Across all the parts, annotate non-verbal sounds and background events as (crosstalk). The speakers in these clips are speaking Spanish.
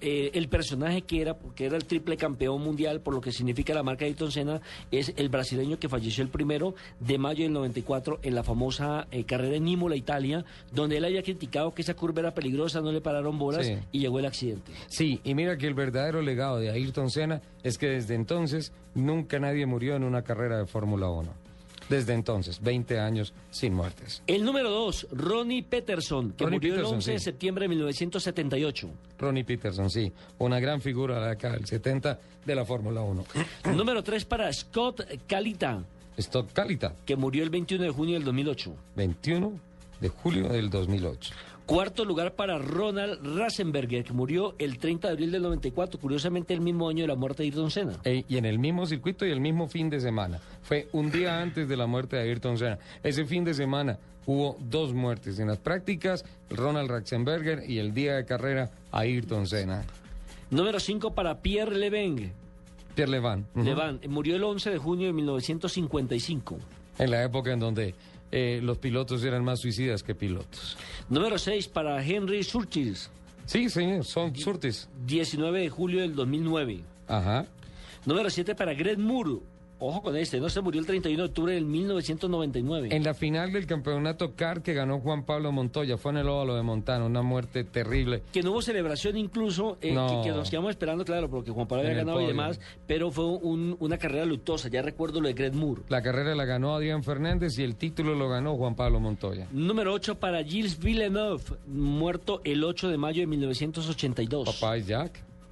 Eh, el personaje que era, que era el triple campeón mundial, por lo que significa la marca de Ayrton Senna, es el brasileño que falleció el primero de mayo del 94 en la famosa eh, carrera en Imola, Italia, donde él había criticado que esa curva era peligrosa, no le pararon bolas Sí. y llegó el accidente. Sí, y mira que el verdadero legado de Ayrton Senna es que desde entonces nunca nadie murió en una carrera de Fórmula 1. Desde entonces, 20 años sin muertes. El número dos, Ronnie Peterson, que Ronnie murió el Peterson, 11 de septiembre de 1978. Ronnie Peterson, sí, una gran figura de la década del 70 de la Fórmula 1. (clears throat) número tres para Scott Calita, Stock Calita, que murió el 21 de junio del 2008. 21 de julio del 2008. Cuarto lugar para Ronald Rasenberger, que murió el 30 de abril del 94, curiosamente el mismo año de la muerte de Ayrton Senna. Y en el mismo circuito y el mismo fin de semana. Fue un día antes de la muerte de Ayrton Senna. Ese fin de semana hubo dos muertes. En las prácticas, Ronald Ratzenberger y el día de carrera, Ayrton Senna. Número 5 para Pierre Leveng. Pierre Levan. Levan, murió el 11 de junio de 1955. En la época en donde eh, los pilotos eran más suicidas que pilotos. Número 6 para Henry Surtees, Sí, señor, son surtes. 19 de julio del 2009. Ajá. Número 7 para Greg Moore. Ojo con este, no se murió el 31 de octubre del 1999. En la final del campeonato CAR que ganó Juan Pablo Montoya, fue en el óvalo de Montana, una muerte terrible. Que no hubo celebración incluso, eh, No. que, que nos quedamos esperando, claro, porque Juan Pablo En había ganado y demás, pero fue un- una carrera luctuosa, ya recuerdo lo de Greg Moore. La carrera la ganó Adrián Fernández y el título lo ganó Juan Pablo Montoya. Número 8 para Gilles Villeneuve, muerto el 8 de mayo de 1982. Papá es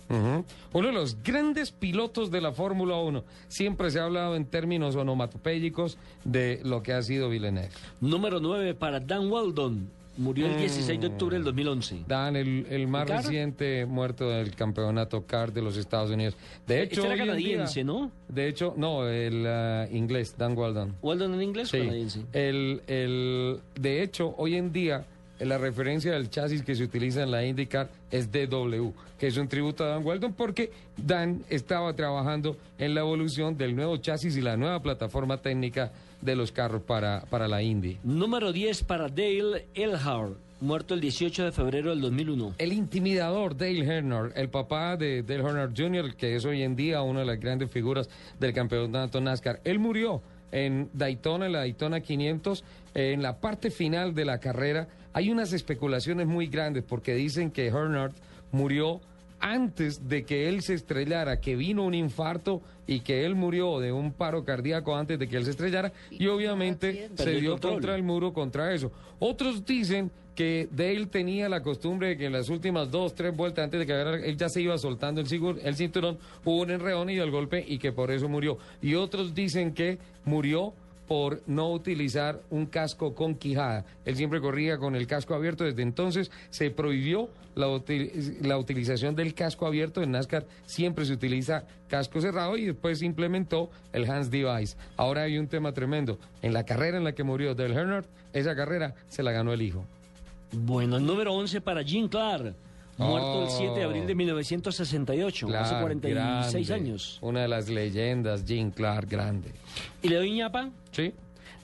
Ujú. Uno de los grandes pilotos de la Fórmula 1. Siempre se ha hablado en términos onomatopéyicos de lo que ha sido Villeneuve. Número 9 para Dan Weldon, murió Mm. el 16 de octubre del 2011. Dan, el, el más ¿Car? reciente muerto del campeonato CAR de los Estados Unidos. De hecho, Este era día- canadiense, ¿no? De hecho, no, el ah, inglés, Dan Weldon. ¿Weldon en inglés o Sí. canadiense? El, el, de hecho, hoy en día, la referencia del chasis que se utiliza en la IndyCar es DW, que es un tributo a Dan Weldon porque Dan estaba trabajando en la evolución del nuevo chasis y la nueva plataforma técnica de los carros para, para la Indy. Número 10 para Dale Earnhardt, muerto el 18 de febrero del 2001. El intimidador Dale Earnhardt, el papá de Dale Earnhardt Jr., que es hoy en día una de las grandes figuras del campeonato NASCAR, él murió en Daytona, en la Daytona 500, en la parte final de la carrera. Hay unas especulaciones muy grandes porque dicen que Earnhardt murió antes de que él se estrellara, que vino un infarto y que él murió de un paro cardíaco antes de que él se estrellara y obviamente se dio control. contra el muro contra eso. Otros dicen que Dale tenía la costumbre de que en las últimas dos, tres vueltas antes de que él ya se iba soltando el, cinturón, hubo un enreón y el golpe y que por eso murió. Y otros dicen que murió por no utilizar un casco con quijada. Él siempre corría con el casco abierto. Desde entonces se prohibió la, la utilización del casco abierto. En NASCAR siempre se utiliza casco cerrado y después se implementó el Hands Device. Ahora hay un tema tremendo. En la carrera en la que murió Dale Earnhardt, esa carrera se la ganó el hijo. Bueno, el número 11 para Jim Clark, muerto el Oh. 7 de abril de 1968, hace Clark, 46 grande. años. Una de las leyendas, Jim Clark, grande. ¿Y le doy ñapa? ¿Sí?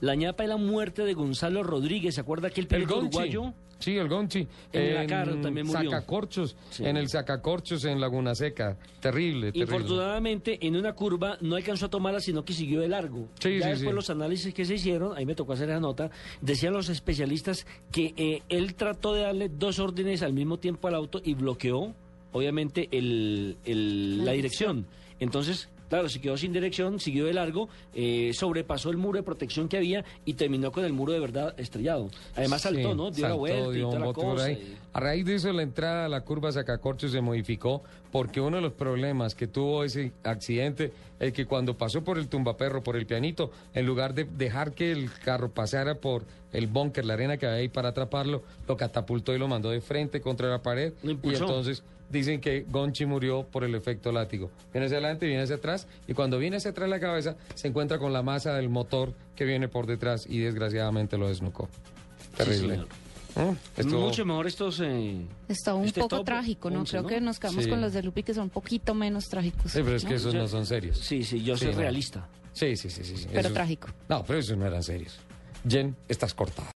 La ñapa es la muerte de Gonzalo Rodríguez, ¿se acuerda aquel El piloto uruguayo? Sí, el Gonchi. En la Caro también murió. Sacacorchos. Sí. En el Sacacorchos en Laguna Seca. Terrible, terrible. Infortunadamente, en una curva no alcanzó a tomarla, sino que siguió de largo. Sí, ya sí, después sí. los análisis que se hicieron, ahí me tocó hacer esa nota, decían los especialistas que eh, él trató de darle dos órdenes al mismo tiempo al auto y bloqueó, obviamente, el, el- la dirección. Entonces, claro, se quedó sin dirección, siguió de largo, eh, sobrepasó el muro de protección que había y terminó con el muro de verdad estrellado. Además saltó, Sí, ¿no? Dio la vuelta y toda la cosa. y- A raíz de eso, la entrada a la curva Sacacorchos se modificó porque uno de los problemas que tuvo ese accidente es que cuando pasó por el tumbaperro, por el pianito, en lugar de dejar que el carro pasara por el búnker, la arena que había ahí para atraparlo, lo catapultó y lo mandó de frente contra la pared. Y entonces dicen que Gonchi murió por el efecto látigo. Viene hacia adelante, viene hacia atrás, y cuando viene hacia atrás la cabeza, se encuentra con la masa del motor que viene por detrás y desgraciadamente lo desnucó. Terrible. señor. ¿Eh? Estuvo- Mucho mejor estos... eh, Está un este poco top trágico, ¿no? 11, Creo ¿no? que nos quedamos Sí. con los de Lupi que son un poquito menos trágicos. Sí, pero es que esos no son serios. Sí, sí, yo Sí, soy no. realista. Sí, sí, sí, sí. sí. Pero Esos- trágico. No, pero esos no eran serios. Jen, estás cortada.